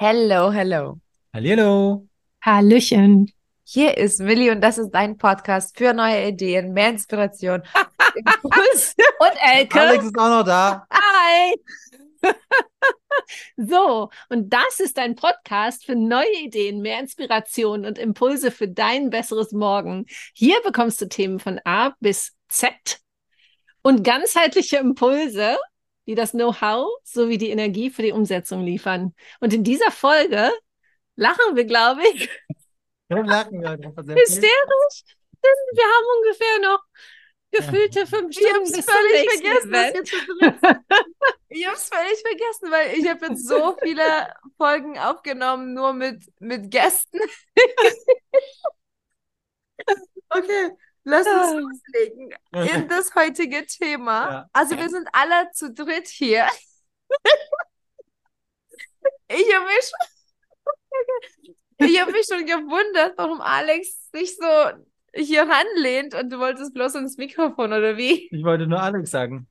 Hello, hello. Hallo. Hallöchen. Hier ist Millie und das ist dein Podcast für neue Ideen, mehr Inspiration, Impuls. Und Elke. Alex ist auch noch da. Hi. so, und das ist ein Podcast für neue Ideen, mehr Inspiration und Impulse für dein besseres Morgen. Hier bekommst du Themen von A bis Z und ganzheitliche Impulse, die das Know-how sowie die Energie für die Umsetzung liefern. Und in dieser Folge lachen wir, glaube ich, Wir lachen wir hysterisch, denn wir haben ungefähr noch gefühlte fünf Ich habe Stunden es bis zum völlig nächsten vergessen, Event. Ich habe es völlig vergessen, weil ich habe jetzt so viele Folgen aufgenommen, nur mit, mit Gästen. okay, lass uns loslegen in das heutige Thema. Ja. Also wir sind alle zu dritt hier. Ich habe mich schon, ich habe mich schon gewundert, warum Alex sich so hier ranlehnt und du wolltest bloß ins Mikrofon oder wie? Ich wollte nur Alex sagen.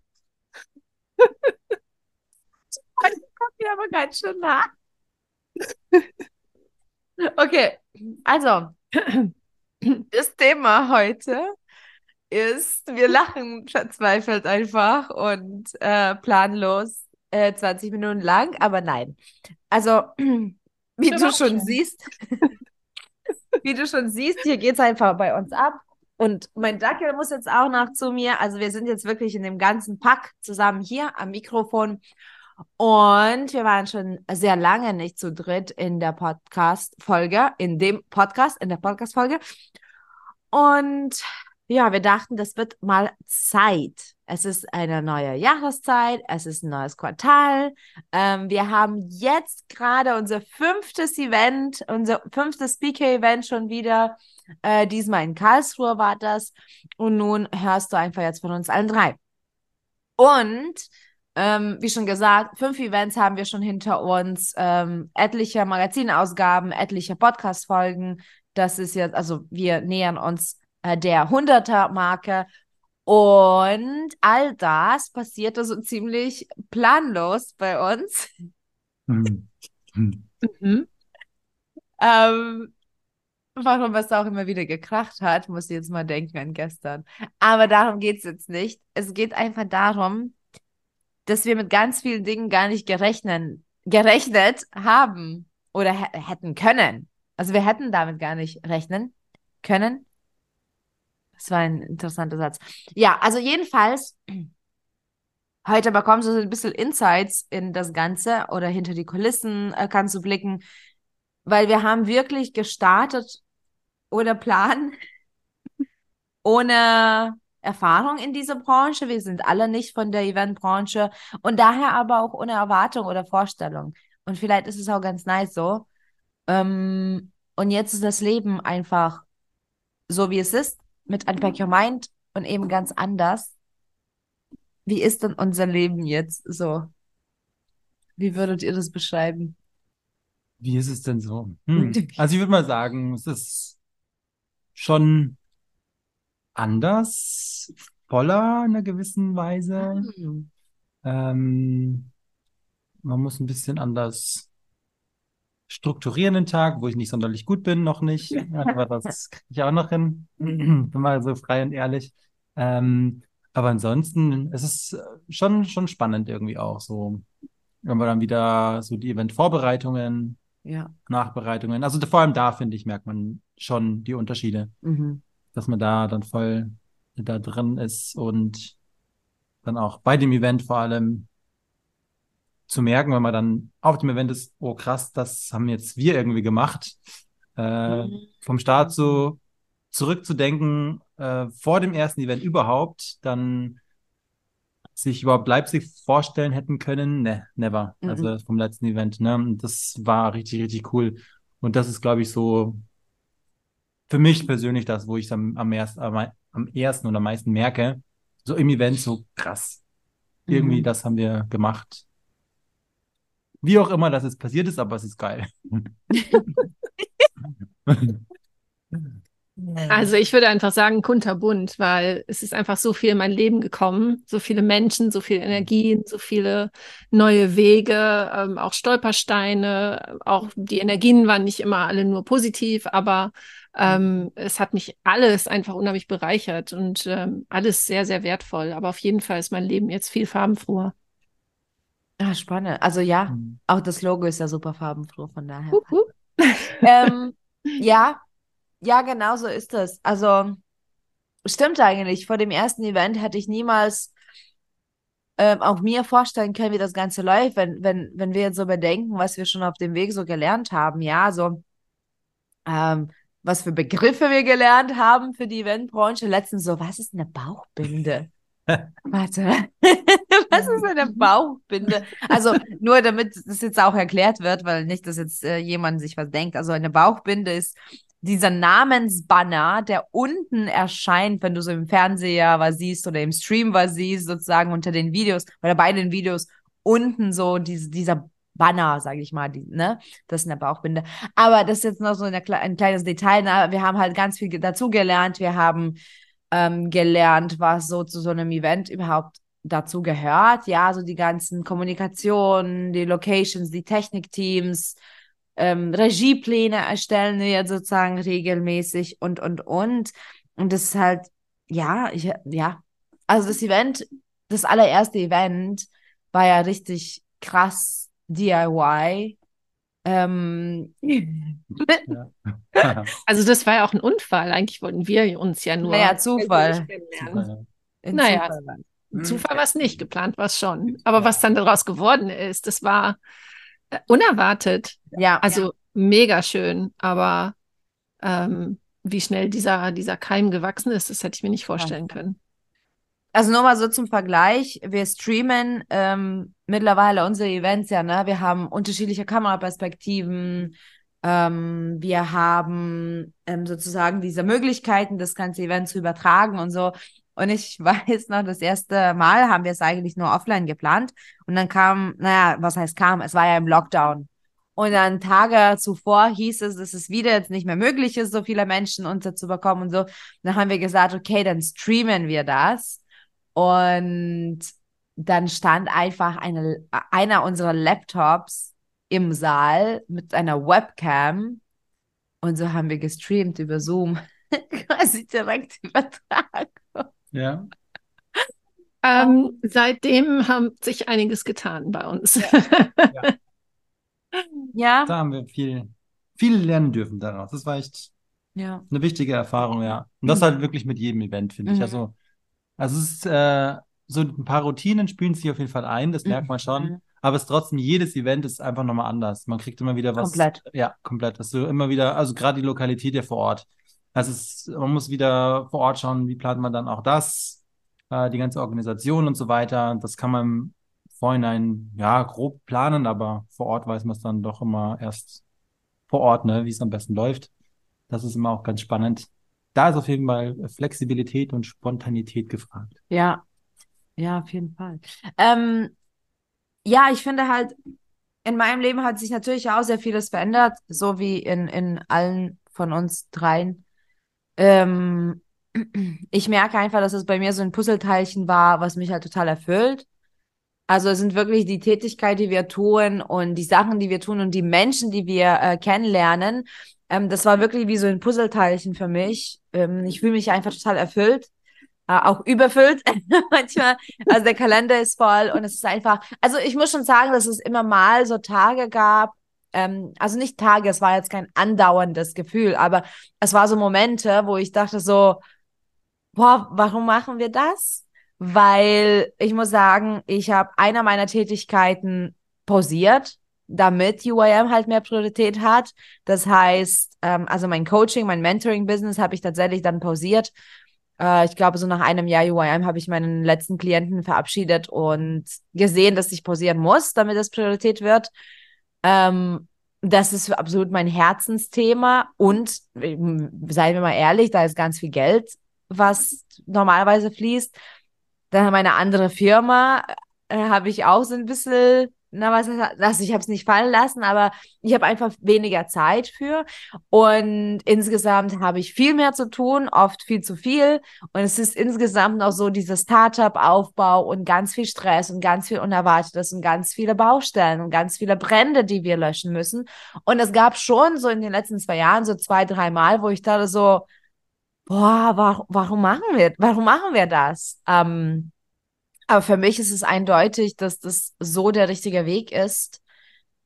kommt mir aber ganz schön nah. Okay, also, das Thema heute ist, wir lachen verzweifelt einfach und äh, planlos äh, 20 Minuten lang, aber nein. Also, wie du schon siehst, wie du schon siehst, hier geht es einfach bei uns ab. Und mein Dackel muss jetzt auch noch zu mir. Also wir sind jetzt wirklich in dem ganzen Pack zusammen hier am Mikrofon. Und wir waren schon sehr lange nicht zu dritt in der Podcast-Folge, in dem Podcast, in der Podcast-Folge. Und ja, wir dachten, das wird mal Zeit. Es ist eine neue Jahreszeit, es ist ein neues Quartal. Ähm, wir haben jetzt gerade unser fünftes Event, unser fünftes Speaker-Event schon wieder. Äh, diesmal in Karlsruhe war das. Und nun hörst du einfach jetzt von uns allen drei. Und ähm, wie schon gesagt, fünf Events haben wir schon hinter uns, ähm, etliche Magazinausgaben, etliche Podcast-Folgen. Das ist jetzt, also wir nähern uns äh, der 100er-Marke. Und all das passierte so ziemlich planlos bei uns. Hm. Hm. Mhm. Ähm, warum es auch immer wieder gekracht hat, muss ich jetzt mal denken an gestern. Aber darum geht es jetzt nicht. Es geht einfach darum, dass wir mit ganz vielen Dingen gar nicht gerechnet, gerechnet haben oder hä- hätten können. Also wir hätten damit gar nicht rechnen können. Das war ein interessanter Satz. Ja, also jedenfalls, heute bekommst du so ein bisschen Insights in das Ganze oder hinter die Kulissen äh, kannst du blicken, weil wir haben wirklich gestartet ohne Plan, ohne Erfahrung in dieser Branche. Wir sind alle nicht von der Eventbranche und daher aber auch ohne Erwartung oder Vorstellung. Und vielleicht ist es auch ganz nice so. Ähm, und jetzt ist das Leben einfach so, wie es ist, mit Unpack Your Mind und eben ganz anders. Wie ist denn unser Leben jetzt so? Wie würdet ihr das beschreiben? Wie ist es denn so? Hm. Also ich würde mal sagen, es ist schon anders, voller in einer gewissen Weise. Hm. Ähm, man muss ein bisschen anders strukturieren den Tag, wo ich nicht sonderlich gut bin, noch nicht. Aber das kriege ich auch noch hin. Bin mal so frei und ehrlich. Ähm, aber ansonsten, es ist äh, schon, schon spannend irgendwie auch so. Wenn wir dann wieder so die Event-Vorbereitungen, Ja. Nachbereitungen, also vor allem da, finde ich, merkt man schon die Unterschiede, Mhm. Dass man da dann voll da drin ist und dann auch bei dem Event vor allem zu merken, wenn man dann auf dem Event ist, oh krass, das haben jetzt wir irgendwie gemacht. Äh, Mhm. vom Start so zurückzudenken, äh, vor dem ersten Event überhaupt, dann sich überhaupt Leipzig vorstellen hätten können, ne, never. Mhm. Also vom letzten Event, ne? Das war richtig, richtig cool. Und das ist, glaube ich, so für mich persönlich das, wo ich es am, am, erst, am, am ersten und am meisten merke. So im Event so krass. Irgendwie, Mhm. das haben wir gemacht. Wie auch immer das jetzt passiert ist, aber es ist geil. Also ich würde einfach sagen kunterbunt, weil es ist einfach so viel in mein Leben gekommen, so viele Menschen, so viele Energien, so viele neue Wege, ähm, auch Stolpersteine, auch die Energien waren nicht immer alle nur positiv, aber ähm, es hat mich alles einfach unheimlich bereichert und ähm, alles sehr, sehr wertvoll. Aber auf jeden Fall ist mein Leben jetzt viel farbenfroher. Ah, spannend. Also ja, Mhm. auch das Logo ist ja super farbenfroh, von daher. Hup, hup. ähm, ja, ja, genau so ist es. Also stimmt eigentlich. Vor dem ersten Event hätte ich niemals ähm, auch mir vorstellen können, wie das Ganze läuft, wenn, wenn, wenn wir jetzt so bedenken, was wir schon auf dem Weg so gelernt haben. Ja, so ähm, was für Begriffe wir gelernt haben für die Eventbranche. Letztens so, was ist eine Bauchbinde? Warte, was ist eine Bauchbinde? Also nur damit das jetzt auch erklärt wird, weil nicht, dass jetzt äh, jemand sich was denkt. Also eine Bauchbinde ist dieser Namensbanner, der unten erscheint, wenn du so im Fernseher was siehst oder im Stream was siehst, sozusagen unter den Videos oder bei den Videos unten so diese, dieser Banner, sage ich mal, die, ne? Das ist eine Bauchbinde. Aber das ist jetzt noch so eine, ein kleines Detail. Ne? Wir haben halt ganz viel ge- dazu gelernt. Wir haben ähm, gelernt, was so zu so einem Event überhaupt dazu gehört. Ja, so die ganzen Kommunikationen, die Locations, die Technikteams, ähm, Regiepläne erstellen wir jetzt sozusagen regelmäßig und, und, und. Und das ist halt, ja, ich, ja. Also das Event, das allererste Event war ja richtig krass DIY. Ähm, Also das war ja auch ein Unfall. Eigentlich wollten wir uns ja nur Naja, Zufall. in Naja, Zufall Zufall war es nicht, geplant war es schon. Aber Ja. was dann daraus geworden ist, das war äh, unerwartet. Ja, Also mega schön, aber ähm, wie schnell dieser, dieser Keim gewachsen ist, das hätte ich mir nicht vorstellen können. Also nur mal so zum Vergleich. Wir streamen ähm, mittlerweile unsere Events ja, ne? Wir haben unterschiedliche Kameraperspektiven. Ähm, wir haben ähm, sozusagen diese Möglichkeiten, das ganze Event zu übertragen und so. Und ich weiß noch, das erste Mal haben wir es eigentlich nur offline geplant. Und dann kam, naja, was heißt kam? Es war ja im Lockdown. Und dann Tage zuvor hieß es, dass es wieder jetzt nicht mehr möglich ist, so viele Menschen unterzubekommen und so. Dann haben wir gesagt, okay, dann streamen wir das. Und dann stand einfach eine, einer unserer Laptops im Saal mit einer Webcam. Und so haben wir gestreamt über Zoom. Quasi direkt übertragen. Ja. Ähm, seitdem hat sich einiges getan bei uns. Ja. Da haben wir viel, viel lernen dürfen daraus. Das war echt Ja. eine wichtige Erfahrung, ja. Und das halt wirklich mit jedem Event, finde ich. Mhm. Also, also es ist, äh, so ein paar Routinen spielen sich auf jeden Fall ein, das merkt man schon. Mhm. Aber es ist trotzdem, jedes Event ist einfach nochmal anders. Man kriegt immer wieder was. Komplett. Ja, komplett. Das ist so immer wieder, also gerade die Lokalität ja vor Ort. Das ist, man muss wieder vor Ort schauen, wie plant man dann auch das, äh, die ganze Organisation und so weiter. Das kann man im Vorhinein, ja, grob planen, aber vor Ort weiß man es dann doch immer erst vor Ort, ne, wie es am besten läuft. Das ist immer auch ganz spannend. Da ist auf jeden Fall Flexibilität und Spontanität gefragt. Ja. Ja, auf jeden Fall. Ähm, ja, ich finde halt, in meinem Leben hat sich natürlich auch sehr vieles verändert, so wie in, in allen von uns dreien. Ähm, ich merke einfach, dass es bei mir so ein Puzzleteilchen war, was mich halt total erfüllt. Also es sind wirklich die Tätigkeit, die wir tun und die Sachen, die wir tun und die Menschen, die wir äh, kennenlernen. Ähm, das war wirklich wie so ein Puzzleteilchen für mich. Ähm, ich fühle mich einfach total erfüllt, äh, auch überfüllt manchmal. Also der Kalender ist voll und es ist einfach, also ich muss schon sagen, dass es immer mal so Tage gab, ähm, also nicht Tage, es war jetzt kein andauerndes Gefühl, aber es war so Momente, wo ich dachte so, boah, warum machen wir das? Weil ich muss sagen, ich habe einer meiner Tätigkeiten pausiert, damit UIM halt mehr Priorität hat. Das heißt, ähm, also mein Coaching, mein Mentoring-Business habe ich tatsächlich dann pausiert. Äh, ich glaube, so nach einem Jahr UIM habe ich meinen letzten Klienten verabschiedet und gesehen, dass ich pausieren muss, damit es Priorität wird. Ähm, das ist absolut mein Herzensthema und ähm, seien wir mal ehrlich, da ist ganz viel Geld, was normalerweise fließt. Dann meine andere Firma äh, habe ich auch so ein bisschen na was also ich habe es nicht fallen lassen, aber ich habe einfach weniger Zeit für. Und insgesamt habe ich viel mehr zu tun, oft viel zu viel. Und es ist insgesamt noch so dieser Startup-Aufbau und ganz viel Stress und ganz viel Unerwartetes und ganz viele Baustellen und ganz viele Brände, die wir löschen müssen. Und es gab schon so in den letzten zwei Jahren so zwei, drei Mal, wo ich dachte so, boah, warum, warum machen wir, warum machen wir das? Ähm, aber für mich ist es eindeutig, dass das so der richtige Weg ist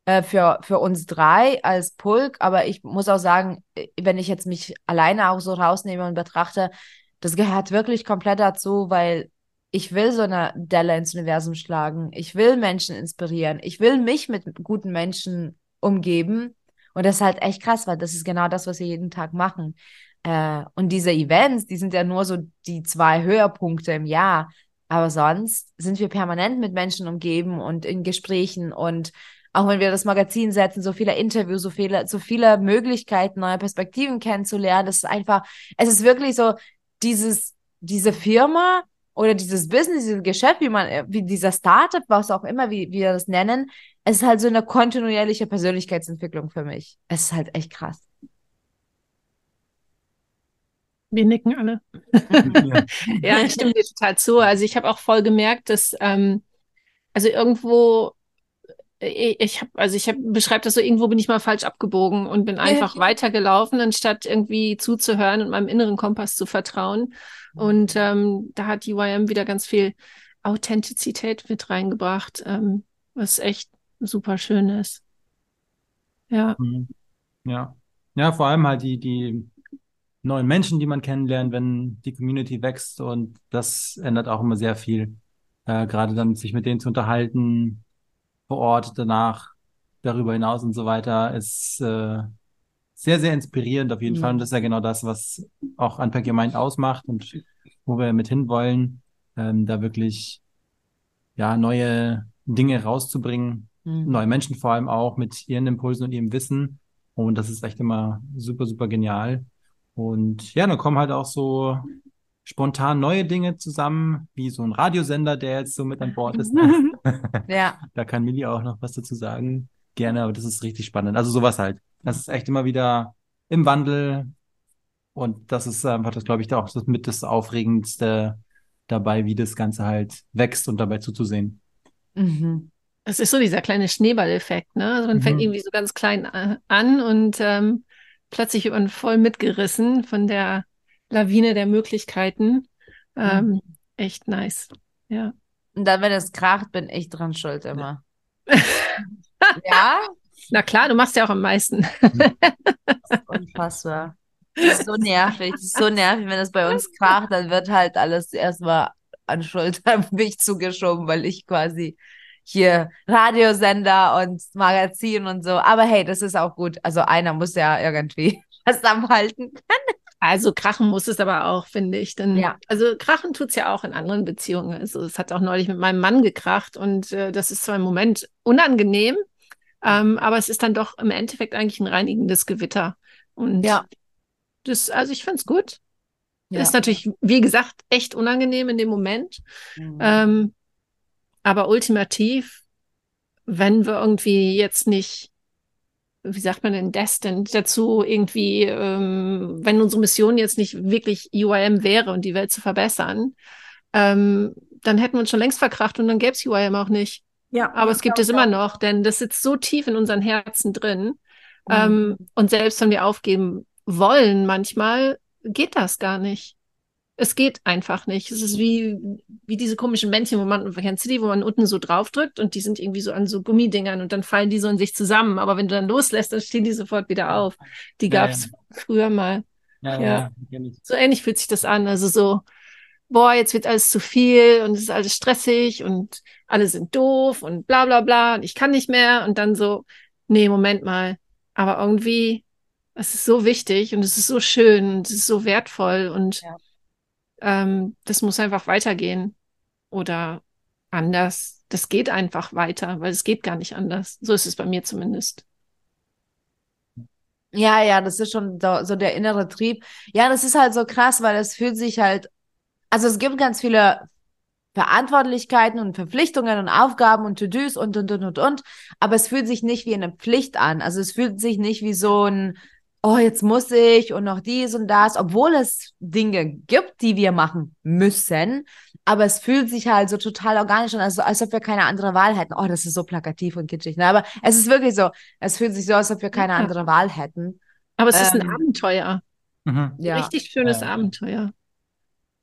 äh, für, für uns drei als Pulk. Aber ich muss auch sagen, äh, wenn ich jetzt mich alleine auch so rausnehme und betrachte, das gehört wirklich komplett dazu, weil ich will so eine Delle ins Universum schlagen. Ich will Menschen inspirieren. Ich will mich mit guten Menschen umgeben. Und das ist halt echt krass, weil das ist genau das, was wir jeden Tag machen. Äh, und diese Events, die sind ja nur so die zwei Höhepunkte im Jahr. Aber sonst sind wir permanent mit Menschen umgeben und in Gesprächen und auch wenn wir das Magazin setzen, so viele Interviews, so viele, so viele Möglichkeiten, neue Perspektiven kennenzulernen. Das ist einfach, es ist wirklich so, dieses, diese Firma oder dieses Business, dieses Geschäft, wie man, wie dieser Startup, was auch immer, wie, wie wir das nennen, es ist halt so eine kontinuierliche Persönlichkeitsentwicklung für mich. Es ist halt echt krass. Wir nicken alle. ja, ich stimme dir total zu. Also ich habe auch voll gemerkt, dass ähm, also irgendwo äh, ich habe also ich habe beschreibe das so irgendwo bin ich mal falsch abgebogen und bin einfach ja. weitergelaufen anstatt irgendwie zuzuhören und meinem inneren Kompass zu vertrauen und ähm, da hat die YM wieder ganz viel Authentizität mit reingebracht ähm, was echt super schön ist ja mhm. ja ja vor allem halt die die neuen Menschen, die man kennenlernt, wenn die Community wächst und das ändert auch immer sehr viel. Äh, gerade dann sich mit denen zu unterhalten, vor Ort, danach, darüber hinaus und so weiter, ist äh, sehr, sehr inspirierend auf jeden mhm. Fall. Und das ist ja genau das, was auch Unpack Your Mind ausmacht und wo wir mit hinwollen, ähm, da wirklich ja neue Dinge rauszubringen, mhm. neue Menschen vor allem auch mit ihren Impulsen und ihrem Wissen. Und das ist echt immer super, super genial. Und ja, dann kommen halt auch so spontan neue Dinge zusammen, wie so ein Radiosender, der jetzt so mit an Bord ist. ja. Da kann Millie auch noch was dazu sagen. Gerne, aber das ist richtig spannend. Also sowas halt. Das ist echt immer wieder im Wandel. Und das ist einfach, das glaube ich, auch das mit das Aufregendste dabei, wie das Ganze halt wächst und dabei zuzusehen. Mhm. Es ist so dieser kleine Schneeballeffekt, ne? Also man mhm. fängt irgendwie so ganz klein äh, an und ähm, plötzlich man voll mitgerissen von der Lawine der Möglichkeiten. Ähm, mhm. Echt nice. Ja. Und dann, wenn es kracht, bin ich dran schuld immer. ja? Na klar, du machst ja auch am meisten. unfassbar. Das ist so nervig. Das ist so nervig, wenn es bei uns kracht, dann wird halt alles erstmal an Schuld auf mich zugeschoben, weil ich quasi hier Radiosender und Magazin und so. Aber hey, das ist auch gut. Also einer muss ja irgendwie was am halten können. Also krachen muss es aber auch, finde ich. Denn, ja. Also krachen tut es ja auch in anderen Beziehungen. Also es hat auch neulich mit meinem Mann gekracht und äh, das ist zwar im Moment unangenehm, ähm, aber es ist dann doch im Endeffekt eigentlich ein reinigendes Gewitter. Und ja. das, also ich finde es gut. Ja. Ist natürlich, wie gesagt, echt unangenehm in dem Moment. Mhm. Ähm, aber ultimativ, wenn wir irgendwie jetzt nicht, wie sagt man denn, destined dazu irgendwie, ähm, wenn unsere Mission jetzt nicht wirklich UIM wäre und die Welt zu verbessern, ähm, dann hätten wir uns schon längst verkracht und dann gäbe es UIM auch nicht. Ja, aber es gibt es immer noch, denn das sitzt so tief in unseren Herzen drin. Mhm. Ähm, und selbst wenn wir aufgeben wollen, manchmal geht das gar nicht es geht einfach nicht. Es ist wie, wie diese komischen Männchen, wo man, kennst du die, wo man unten so draufdrückt und die sind irgendwie so an so Gummidingern und dann fallen die so in sich zusammen. Aber wenn du dann loslässt, dann stehen die sofort wieder auf. Die gab es ja, ja. früher mal. Ja, ja. So ähnlich fühlt sich das an. Also so, boah, jetzt wird alles zu viel und es ist alles stressig und alle sind doof und bla bla bla und ich kann nicht mehr. Und dann so, nee, Moment mal. Aber irgendwie, es ist so wichtig und es ist so schön und es ist so wertvoll und ja ähm, das muss einfach weitergehen oder anders. Das geht einfach weiter, weil es geht gar nicht anders. So ist es bei mir zumindest. Ja, ja, das ist schon so, so der innere Trieb. Ja, das ist halt so krass, weil es fühlt sich halt, also es gibt ganz viele Verantwortlichkeiten und Verpflichtungen und Aufgaben und To-Dos und, und, und, und, und. Aber es fühlt sich nicht wie eine Pflicht an. Also es fühlt sich nicht wie so ein, oh, jetzt muss ich und noch dies und das, obwohl es Dinge gibt, die wir machen müssen. Aber es fühlt sich halt so total organisch an, also als ob wir keine andere Wahl hätten. Oh, das ist so plakativ und kitschig. Ne? Aber es ist wirklich so. Es fühlt sich so, als ob wir keine Ja. andere Wahl hätten. Aber es ist ein Ähm, Abenteuer. Mhm. Ja, Richtig schönes Ja. Abenteuer.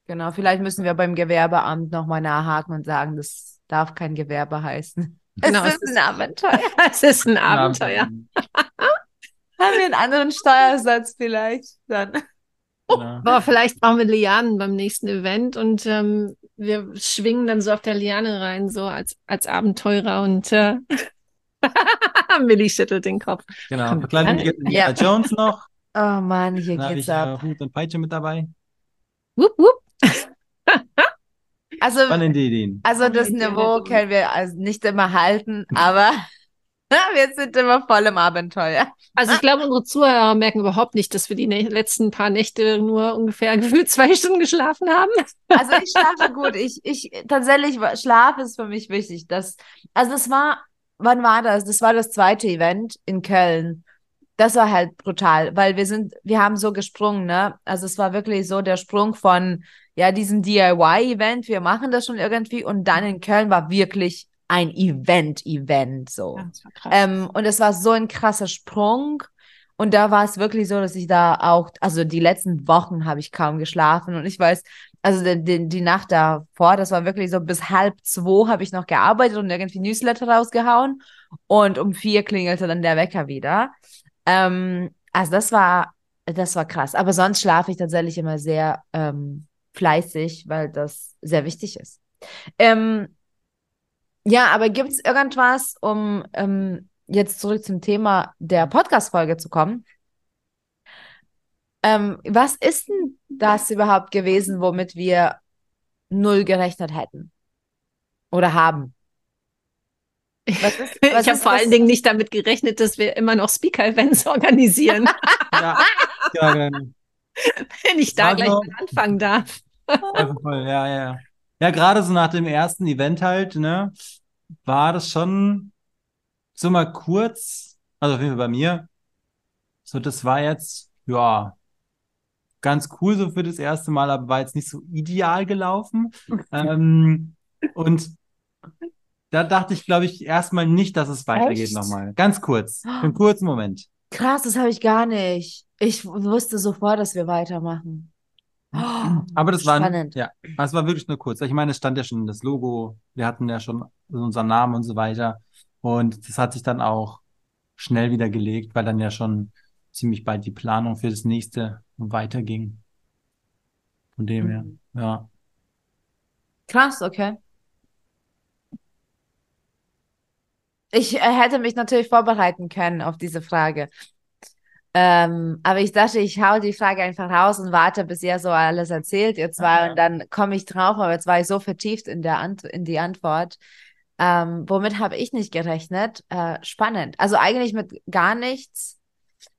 genau. Vielleicht müssen wir beim Gewerbeamt nochmal nachhaken und sagen, das darf kein Gewerbe heißen. Genau, es es ist ist- ein Abenteuer. Es ist ein Abenteuer. Haben wir einen anderen Steuersatz vielleicht dann? Genau. Boah, vielleicht brauchen wir Lianen beim nächsten Event und ähm, wir schwingen dann so auf der Liane rein, so als, als Abenteurer und äh, Millie schüttelt den Kopf. Genau. Verkleidung Ja. geht Indiana Jones noch. Oh Mann, hier Dann geht's ich ab. äh, Hut und Peitsche mit dabei. Wupp, wupp. Also, Spannende Ideen. also das Niveau können wir also nicht immer halten, aber wir sind immer voll im Abenteuer. Also ich glaube, unsere Zuhörer merken überhaupt nicht, dass wir die letzten paar Nächte nur ungefähr gefühlt zwei Stunden geschlafen haben. Also ich schlafe gut. Ich, ich tatsächlich Schlaf ist für mich wichtig. Das, also das war, wann war das? Das war das zweite Event in Köln. Das war halt brutal, weil wir sind, wir haben so gesprungen, ne? Also es war wirklich so der Sprung von ja diesem DIY-Event, wir machen das schon irgendwie und dann in Köln war wirklich ein Event-Event so. das war krass. Ähm, und es war so ein krasser Sprung. Und da war es wirklich so, dass ich da auch, also die letzten Wochen habe ich kaum geschlafen. Und ich weiß, also die, die, die Nacht davor, das war wirklich so bis halb zwei habe ich noch gearbeitet und irgendwie Newsletter rausgehauen. Und um vier klingelte dann der Wecker wieder. Ähm, also das war, das war krass. Aber sonst schlafe ich tatsächlich immer sehr ähm, fleißig, weil das sehr wichtig ist. Ähm, ja, aber gibt es irgendwas, um ähm, jetzt zurück zum Thema der Podcast-Folge zu kommen? Ähm, was ist denn das überhaupt gewesen, womit wir null gerechnet hätten? Oder haben? Was ist, was ich habe vor das- allen Dingen nicht damit gerechnet, dass wir immer noch Speaker-Events organisieren, Ja, ja, genau. wenn ich da Also- gleich mal anfangen darf. Also voll, ja, ja, ja. Ja, gerade so nach dem ersten Event halt, ne, war das schon so mal kurz, also auf jeden Fall bei mir, so das war jetzt, ja, ganz cool so für das erste Mal, aber war jetzt nicht so ideal gelaufen. Ähm, und da dachte ich, glaube ich, erstmal nicht, dass es weitergeht Echt? nochmal. Ganz kurz, für einen kurzen Moment. Krass, das habe ich gar nicht. Ich wusste sofort, dass wir weitermachen. Oh, Aber das war, spannend. ja, das war wirklich nur kurz. Ich meine, es stand ja schon das Logo, wir hatten ja schon unseren Namen und so weiter. Und das hat sich dann auch schnell wieder gelegt, weil dann ja schon ziemlich bald die Planung für das nächste weiterging. Von dem her, Mhm. ja. Krass, okay. Ich äh, hätte mich natürlich vorbereiten können auf diese Frage. Ähm, aber ich dachte, ich hau die Frage einfach raus und warte, bis ihr so alles erzählt, ihr zwei, Ja. und dann komme ich drauf, aber jetzt war ich so vertieft in der Ant in die Antwort. Ähm, womit habe ich nicht gerechnet? Äh, spannend. Also eigentlich mit gar nichts.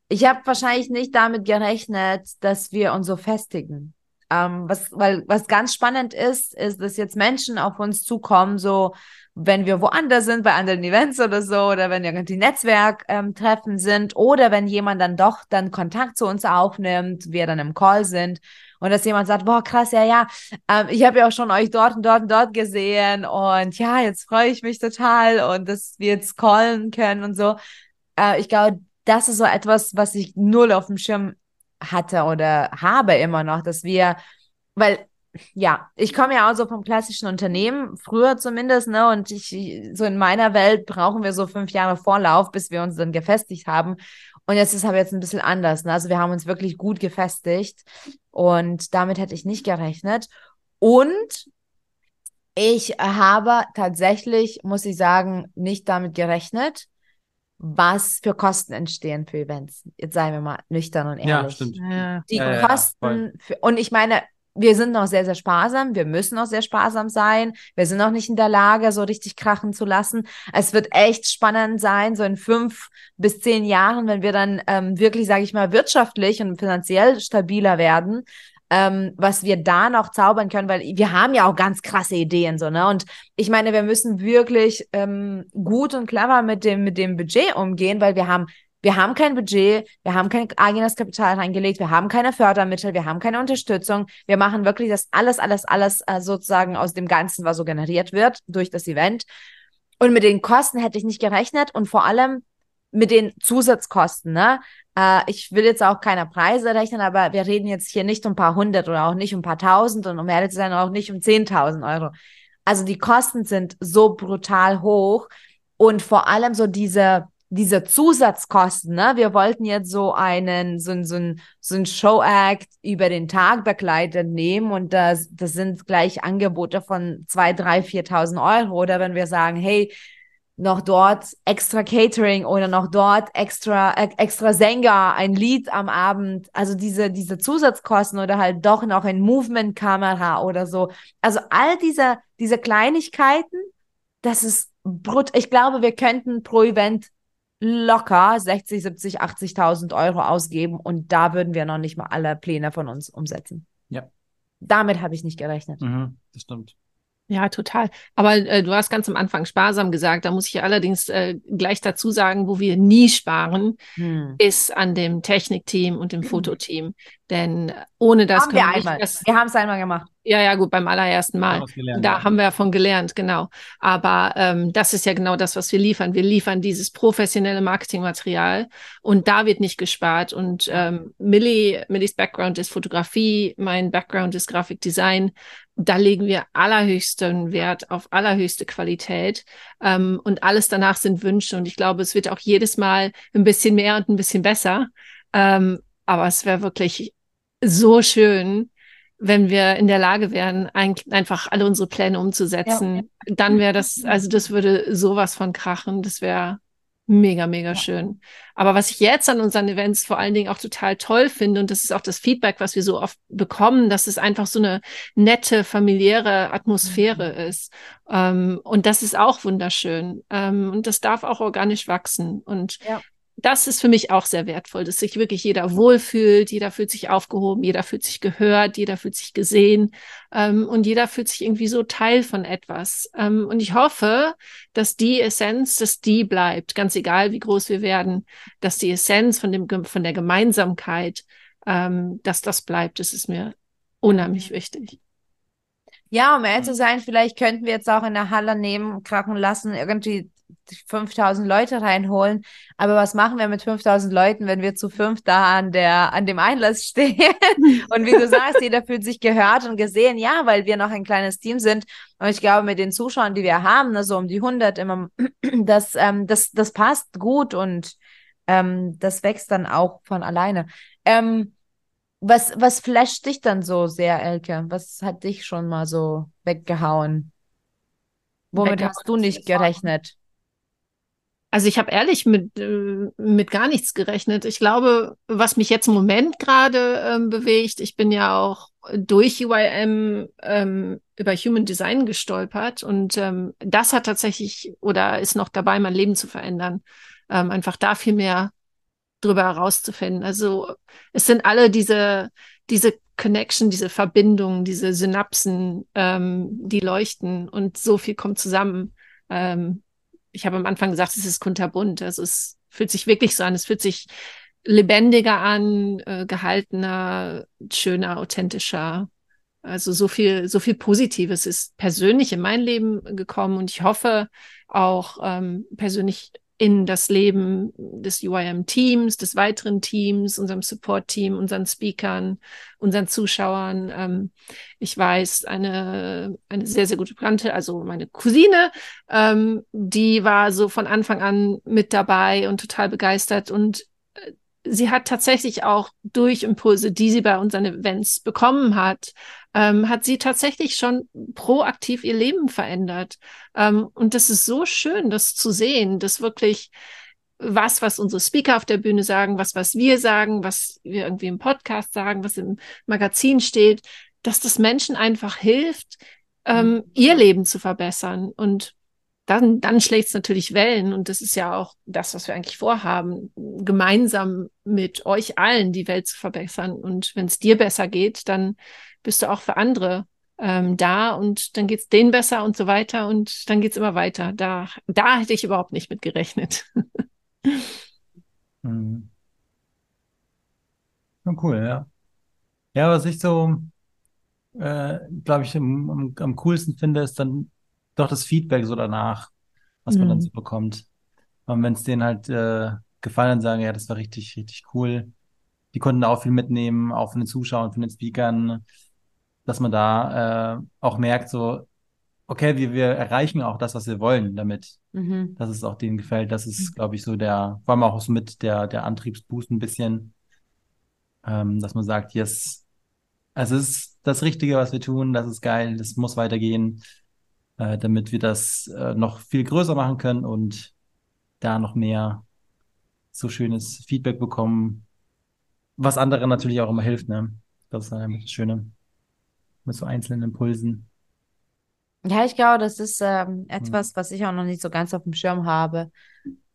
Ich habe wahrscheinlich nicht damit gerechnet, dass wir uns so festigen. Ähm, was, weil, was ganz spannend ist, ist, dass jetzt Menschen auf uns zukommen, so wenn wir woanders sind, bei anderen Events oder so, oder wenn irgendwie Netzwerktreffen sind, oder wenn jemand dann doch dann Kontakt zu uns aufnimmt, wir dann im Call sind und dass jemand sagt, boah, krass, ja, ja, ähm, ich habe ja auch schon euch dort und dort und dort gesehen und ja, jetzt freue ich mich total und dass wir jetzt callen können und so. Äh, ich glaube, das ist so etwas, was ich null auf dem Schirm hatte oder habe immer noch, dass wir, weil ja, ich komme ja auch so vom klassischen Unternehmen, früher zumindest, ne? Und ich, so in meiner Welt brauchen wir so fünf Jahre Vorlauf, bis wir uns dann gefestigt haben. Und jetzt ist aber jetzt ein bisschen anders, ne? Also wir haben uns wirklich gut gefestigt und damit hätte ich nicht gerechnet. Und ich habe tatsächlich, muss ich sagen, nicht damit gerechnet, was für Kosten entstehen für Events. Jetzt seien wir mal nüchtern und Ja, ehrlich stimmt. Ja. die Ja, ja, ja, Kosten für, und ich meine, wir sind noch sehr, sehr sparsam. Wir müssen noch sehr sparsam sein. Wir sind noch nicht in der Lage, so richtig krachen zu lassen. Es wird echt spannend sein, so in fünf bis zehn Jahren, wenn wir dann ähm, wirklich, sage ich mal, wirtschaftlich und finanziell stabiler werden. Ähm, was wir da noch zaubern können, weil wir haben ja auch ganz krasse Ideen so, ne? Und ich meine, wir müssen wirklich ähm, gut und clever mit dem, mit dem Budget umgehen, weil wir haben wir haben kein Budget, wir haben kein eigenes Kapital reingelegt, wir haben keine Fördermittel, wir haben keine Unterstützung. Wir machen wirklich das alles, alles, alles äh, sozusagen aus dem Ganzen, was so generiert wird durch das Event. Und mit den Kosten hätte ich nicht gerechnet und vor allem mit den Zusatzkosten. Ne? Äh, ich will jetzt auch keine Preise rechnen, aber wir reden jetzt hier nicht um ein paar hundert oder auch nicht um ein paar tausend und um ehrlich zu sein auch nicht um zehntausend Euro. Also die Kosten sind so brutal hoch und vor allem so diese diese Zusatzkosten, ne? Wir wollten jetzt so einen, so so so ein Show-Act über den Tag begleitet nehmen und das, das sind gleich Angebote von zwei, drei, viertausend Euro. Oder wenn wir sagen, hey, noch dort extra Catering oder noch dort extra, äh, extra Sänger, ein Lied am Abend, also diese, diese Zusatzkosten oder halt doch noch ein Movement-Kamera oder so. Also all diese, diese Kleinigkeiten, das ist brut. Ich glaube, wir könnten pro Event locker 60, 70, 80.000 Euro ausgeben und da würden wir noch nicht mal alle Pläne von uns umsetzen. Ja. Damit habe ich nicht gerechnet. Mhm, das stimmt. Ja, total. Aber äh, du hast ganz am Anfang sparsam gesagt. Da muss ich allerdings äh, gleich dazu sagen, wo wir nie sparen, hm. ist an dem Technikteam und dem Fototeam. Denn ohne das haben wir einmal. Das, wir haben es einmal gemacht. Ja, ja, gut, beim allerersten Mal. Gelernt, da ja. haben wir davon gelernt, genau. Aber ähm, das ist ja genau das, was wir liefern. Wir liefern dieses professionelle Marketingmaterial und da wird nicht gespart. Und ähm, Millie, Millies Background ist Fotografie, mein Background ist Grafikdesign. Da legen wir allerhöchsten Wert auf allerhöchste Qualität. Ähm, und alles danach sind Wünsche. Und ich glaube, es wird auch jedes Mal ein bisschen mehr und ein bisschen besser. Ähm, aber es wäre wirklich so schön, wenn wir in der Lage wären, ein, einfach alle unsere Pläne umzusetzen, ja. dann wäre das, also das würde sowas von krachen. Das wäre mega, mega ja. schön. Aber was ich jetzt an unseren Events vor allen Dingen auch total toll finde, und das ist auch das Feedback, was wir so oft bekommen, dass es einfach so eine nette, familiäre Atmosphäre mhm. ist. Ähm, und das ist auch wunderschön. Ähm, und das darf auch organisch wachsen. Und ja das ist für mich auch sehr wertvoll, dass sich wirklich jeder wohlfühlt, jeder fühlt sich aufgehoben, jeder fühlt sich gehört, jeder fühlt sich gesehen ähm, und jeder fühlt sich irgendwie so Teil von etwas. Ähm, und ich hoffe, dass die Essenz, dass die bleibt, ganz egal wie groß wir werden, dass die Essenz von dem von der Gemeinsamkeit, ähm, dass das bleibt. Das ist mir unheimlich wichtig. Ja, um ehrlich zu sein, vielleicht könnten wir jetzt auch in der Halle nehmen, krachen lassen, irgendwie 5000 Leute reinholen. Aber was machen wir mit 5000 Leuten, wenn wir zu fünf da an der, an dem Einlass stehen? und wie du sagst, jeder fühlt sich gehört und gesehen. Ja, weil wir noch ein kleines Team sind. Und ich glaube, mit den Zuschauern, die wir haben, ne, so um die 100 immer, das, ähm, das, das passt gut und ähm, das wächst dann auch von alleine. Ähm, was, was flasht dich dann so sehr, Elke? Was hat dich schon mal so weggehauen? Womit hast du nicht gerechnet? Also ich habe ehrlich mit, äh, mit gar nichts gerechnet. Ich glaube, was mich jetzt im Moment gerade ähm, bewegt, ich bin ja auch durch UIM ähm, über Human Design gestolpert und ähm, das hat tatsächlich oder ist noch dabei, mein Leben zu verändern. Ähm, einfach da viel mehr drüber herauszufinden. Also es sind alle diese, diese Connection, diese Verbindungen, diese Synapsen, ähm, die leuchten und so viel kommt zusammen. Ähm, ich habe am Anfang gesagt, es ist kunterbunt. Also es fühlt sich wirklich so an. Es fühlt sich lebendiger an, äh, gehaltener, schöner, authentischer. Also so viel, so viel Positives ist persönlich in mein Leben gekommen und ich hoffe auch ähm, persönlich in das Leben des UIM-Teams, des weiteren Teams, unserem Support-Team, unseren Speakern, unseren Zuschauern. Ähm, ich weiß, eine, eine sehr, sehr gute Bekannte, also meine Cousine, ähm, die war so von Anfang an mit dabei und total begeistert und äh, sie hat tatsächlich auch durch Impulse, die sie bei unseren Events bekommen hat, ähm, hat sie tatsächlich schon proaktiv ihr Leben verändert. Ähm, und das ist so schön, das zu sehen, dass wirklich was, was unsere Speaker auf der Bühne sagen, was, was wir sagen, was wir irgendwie im Podcast sagen, was im Magazin steht, dass das Menschen einfach hilft, ähm, mhm. ihr Leben zu verbessern. Und dann, dann schlägt es natürlich Wellen. Und das ist ja auch das, was wir eigentlich vorhaben, gemeinsam mit euch allen die Welt zu verbessern. Und wenn es dir besser geht, dann bist du auch für andere ähm, da und dann geht es denen besser und so weiter und dann geht es immer weiter. Da, da hätte ich überhaupt nicht mit gerechnet. Mhm. Cool, ja. Ja, was ich so, äh, glaube ich, am, am coolsten finde, ist dann doch das Feedback so danach, was man dann Mhm. so bekommt. Und wenn es denen halt äh, gefallen, dann sagen, ja, das war richtig, richtig cool. Die konnten da auch viel mitnehmen, auch von den Zuschauern, von den Speakern, dass man da äh, auch merkt, so, okay, wir, wir erreichen auch das, was wir wollen damit, Mhm. dass es auch denen gefällt. Das ist, glaube ich, so der, vor allem auch so mit der, der Antriebsboost ein bisschen, ähm, dass man sagt, yes, es ist das Richtige, was wir tun, das ist geil, das muss weitergehen, äh, damit wir das äh, noch viel größer machen können und da noch mehr so schönes Feedback bekommen, was anderen natürlich auch immer hilft, ne? Das ist dann das Schöne mit so einzelnen Impulsen. Ja, ich glaube, das ist ähm, etwas, was ich auch noch nicht so ganz auf dem Schirm habe.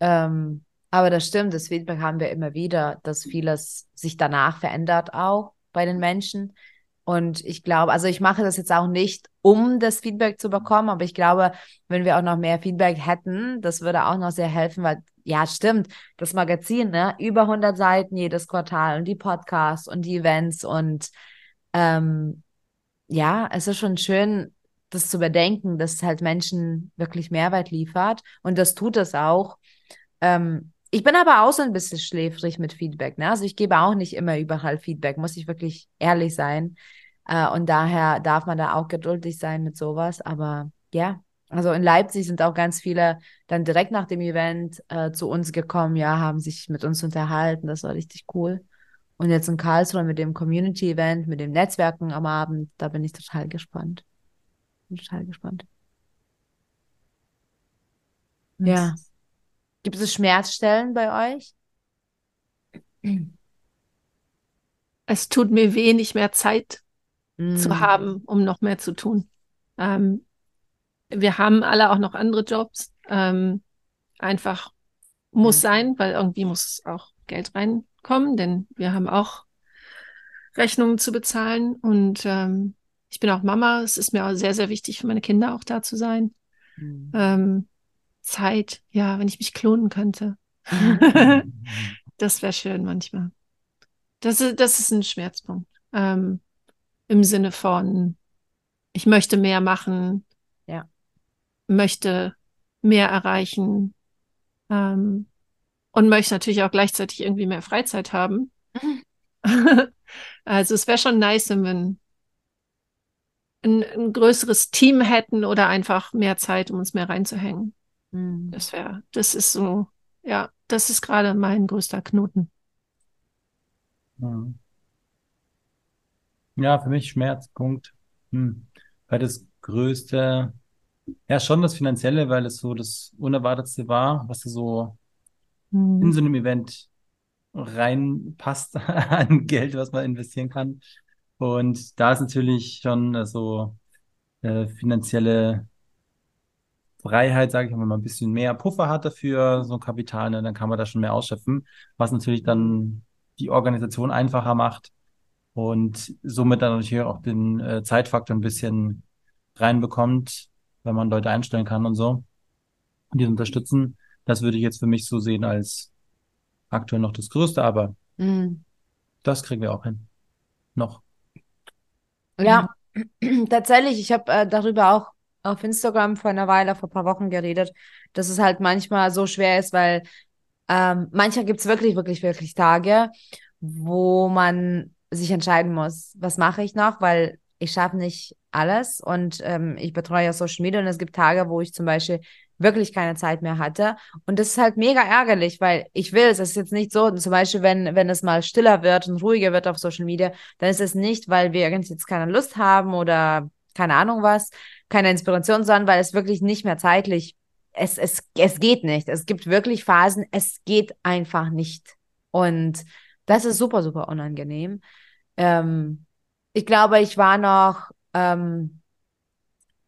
Ähm, aber das stimmt, das Feedback haben wir immer wieder, dass vieles sich danach verändert auch bei den Menschen. Und ich glaube, also ich mache das jetzt auch nicht, um das Feedback zu bekommen, aber ich glaube, wenn wir auch noch mehr Feedback hätten, das würde auch noch sehr helfen, weil, ja, stimmt, das Magazin, ne, über 100 Seiten jedes Quartal und die Podcasts und die Events und ähm, ja, es ist schon schön, das zu bedenken, dass halt Menschen wirklich Mehrwert liefert und das tut es auch. Ähm, ich bin aber auch so ein bisschen schläfrig mit Feedback, ne? Also ich gebe auch nicht immer überall Feedback, muss ich wirklich ehrlich sein. Äh, und daher darf man da auch geduldig sein mit sowas. Aber ja, also in Leipzig sind auch ganz viele dann direkt nach dem Event äh, zu uns gekommen, ja, haben sich mit uns unterhalten. Das war richtig cool. Und jetzt in Karlsruhe mit dem Community-Event, mit dem Netzwerken am Abend, da bin ich total gespannt. Bin total gespannt. Ja. Gibt es Schmerzstellen bei euch? Es tut mir weh, nicht mehr Zeit zu Mm. haben, um noch mehr zu tun. Ähm, wir haben alle auch noch andere Jobs. Ähm, einfach muss Ja. sein, weil irgendwie muss auch Geld reinkommen, denn wir haben auch Rechnungen zu bezahlen. Und ähm, ich bin auch Mama. Es ist mir auch sehr, sehr wichtig für meine Kinder auch da zu sein. Mm. Ähm, Zeit, ja, wenn ich mich klonen könnte. Das wäre schön manchmal. Das ist, das ist ein Schmerzpunkt. Ähm, Im Sinne von, ich möchte mehr machen, Ja. möchte mehr erreichen ähm, und möchte natürlich auch gleichzeitig irgendwie mehr Freizeit haben. Also es wäre schon nice, wenn wir ein, ein, ein größeres Team hätten oder einfach mehr Zeit, um uns mehr reinzuhängen. Mm. Das wäre, das ist so, ja, das ist gerade mein größter Knoten. Mhm. Ja, für mich Schmerzpunkt. Hm. Weil das größte, ja, schon das Finanzielle, weil es so das Unerwartetste war, was so in so einem Event reinpasst an Geld, was man investieren kann. Und da ist natürlich schon so äh, finanzielle Freiheit, sage ich mal, wenn man ein bisschen mehr Puffer hat dafür, so ein Kapital, ne, dann kann man da schon mehr ausschöpfen, was natürlich dann die Organisation einfacher macht und somit dann natürlich auch den äh, Zeitfaktor ein bisschen reinbekommt, wenn man Leute einstellen kann und so, und die unterstützen. Das würde ich jetzt für mich so sehen als aktuell noch das Größte, aber Mm. das kriegen wir auch hin. Noch. Ja, tatsächlich, ich habe äh, darüber auch auf Instagram vor einer Weile, vor ein paar Wochen geredet, dass es halt manchmal so schwer ist, weil ähm, manchmal gibt es wirklich, wirklich, wirklich Tage, wo man sich entscheiden muss, was mache ich noch, weil ich schaffe nicht alles und ähm, ich betreue ja Social Media und es gibt Tage, wo ich zum Beispiel wirklich keine Zeit mehr hatte und das ist halt mega ärgerlich, weil ich will es, es ist jetzt nicht so, zum Beispiel, wenn, wenn es mal stiller wird und ruhiger wird auf Social Media, dann ist es nicht, weil wir irgendwie jetzt keine Lust haben oder keine Ahnung was, keine Inspiration, sondern weil es wirklich nicht mehr zeitlich, es, es, es geht nicht. Es gibt wirklich Phasen, es geht einfach nicht. Und das ist super, super unangenehm. Ähm, ich glaube, ich war noch ähm,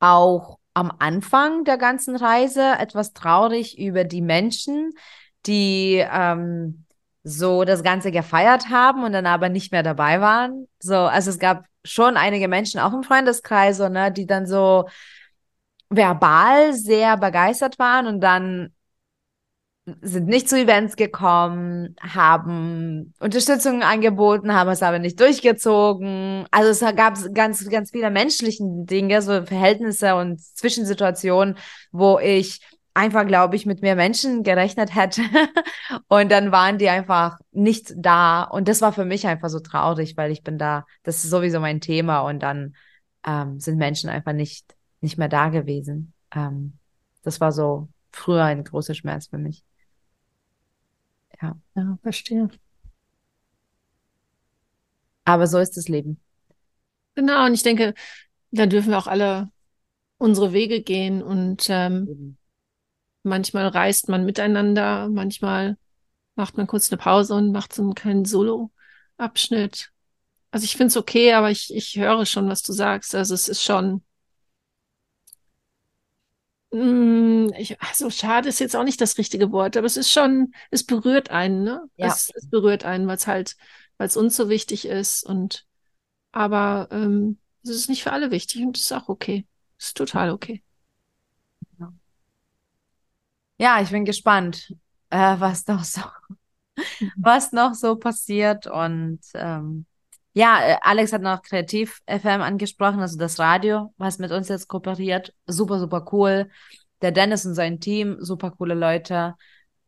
auch am Anfang der ganzen Reise etwas traurig über die Menschen, die ähm, so das Ganze gefeiert haben und dann aber nicht mehr dabei waren. So, also es gab schon einige Menschen, auch im Freundeskreis, so, ne, die dann so verbal sehr begeistert waren und dann sind nicht zu Events gekommen, haben Unterstützung angeboten, haben es aber nicht durchgezogen. Also es gab ganz, ganz viele menschlichen Dinge, so Verhältnisse und Zwischensituationen, wo ich einfach, glaube ich, mit mehr Menschen gerechnet hätte. und dann waren die einfach nicht da. Und das war für mich einfach so traurig, weil ich bin da, das ist sowieso mein Thema. Und dann ähm, sind Menschen einfach nicht, nicht mehr da gewesen. Ähm, das war so früher ein großer Schmerz für mich. Ja. Ja, verstehe. Aber so ist das Leben. Genau, und ich denke, da dürfen wir auch alle unsere Wege gehen und ähm, manchmal reist man miteinander, manchmal macht man kurz eine Pause und macht so einen kleinen Solo-Abschnitt. Also ich finde es okay, aber ich, ich höre schon, was du sagst. Also es ist schon, ich, also schade ist jetzt auch nicht das richtige Wort, aber es ist schon, es berührt einen, ne? Ja. Es, es berührt einen, weil es halt, weil es uns so wichtig ist und aber ähm, es ist nicht für alle wichtig und es ist auch okay. Es ist total okay. Ja, ich bin gespannt, äh, was noch so, mhm. was noch so passiert und ähm, ja, äh, Alex hat noch Kreativ FM angesprochen, also das Radio, was mit uns jetzt kooperiert. Super, super cool. Der Dennis und sein Team, super coole Leute.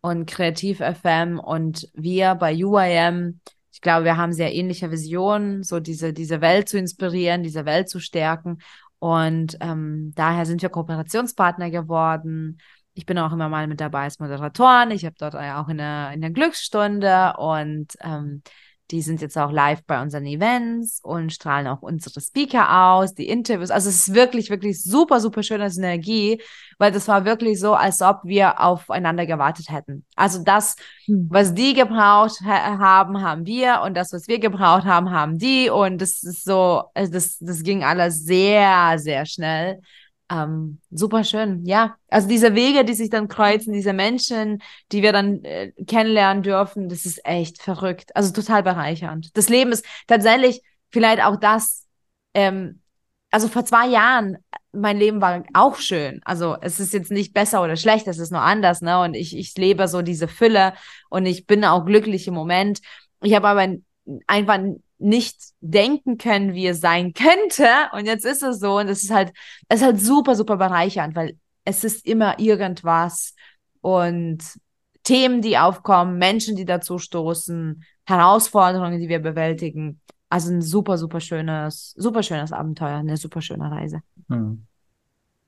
Und Kreativ FM und wir bei UIM, ich glaube, wir haben sehr ähnliche Visionen, so diese, diese Welt zu inspirieren, diese Welt zu stärken. Und ähm, daher sind wir Kooperationspartner geworden. Ich bin auch immer mal mit dabei als Moderatorin. Ich habe dort auch in der, in der Glücksstunde und ähm, die sind jetzt auch live bei unseren Events und strahlen auch unsere Speaker aus, die Interviews. Also es ist wirklich, wirklich super, super schöne Synergie, weil das war wirklich so, als ob wir aufeinander gewartet hätten. Also das, hm. was die gebraucht ha haben, haben wir und das, was wir gebraucht haben, haben die und das ist so, also das, das ging alles sehr, sehr schnell. Ähm, super schön, ja. Also diese Wege, die sich dann kreuzen, diese Menschen, die wir dann äh, kennenlernen dürfen, das ist echt verrückt. Also total bereichernd. Das Leben ist tatsächlich vielleicht auch das, ähm, also vor zwei Jahren, mein Leben war auch schön. Also es ist jetzt nicht besser oder schlecht, es ist nur anders, ne? Und ich, ich lebe so diese Fülle und ich bin auch glücklich im Moment. Ich habe aber einfach nicht denken können, wie es sein könnte. Und jetzt ist es so. Und es ist halt, es ist halt super, super bereichernd, weil es ist immer irgendwas und Themen, die aufkommen, Menschen, die dazu stoßen, Herausforderungen, die wir bewältigen. Also ein super, super schönes, super schönes Abenteuer, eine super schöne Reise. Hm.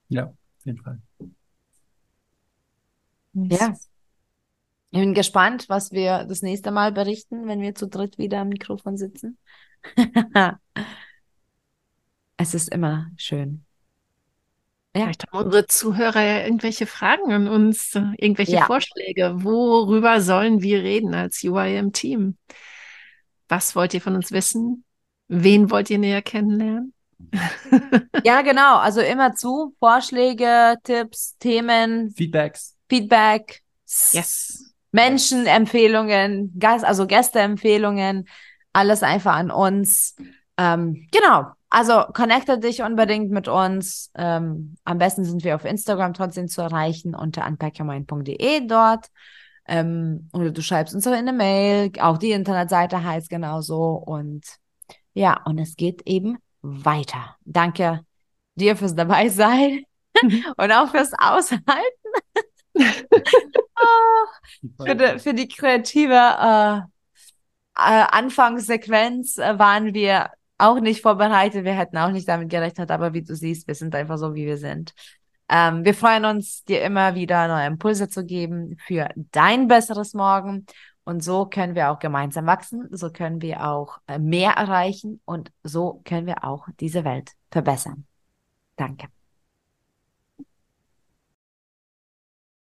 Ja, auf jeden Fall. Ja. Ich bin gespannt, was wir das nächste Mal berichten, wenn wir zu dritt wieder am Mikrofon sitzen. es ist immer schön. Ja. Vielleicht haben unsere Zuhörer ja irgendwelche Fragen an uns, irgendwelche ja. Vorschläge. Worüber sollen wir reden als UIM-Team? Was wollt ihr von uns wissen? Wen wollt ihr näher kennenlernen? ja, genau. Also immer zu. Vorschläge, Tipps, Themen. Feedbacks. Feedback. Yes. Menschenempfehlungen, Gast, also Gästeempfehlungen, alles einfach an uns. Ähm, genau. Also connecte dich unbedingt mit uns. Ähm, am besten sind wir auf Instagram trotzdem zu erreichen unter unpackyourmind.de dort. Ähm, oder du schreibst uns auch in eine Mail. Auch die Internetseite heißt genauso. Und ja, und es geht eben weiter. Danke dir fürs dabei sein und auch fürs Aushalten. für, die, für die kreative äh, äh, Anfangssequenz äh, waren wir auch nicht vorbereitet. Wir hätten auch nicht damit gerechnet, aber wie du siehst, wir sind einfach so, wie wir sind. Ähm, wir freuen uns, dir immer wieder neue Impulse zu geben für dein besseres Morgen. Und so können wir auch gemeinsam wachsen, so können wir auch äh, mehr erreichen und so können wir auch diese Welt verbessern. Danke.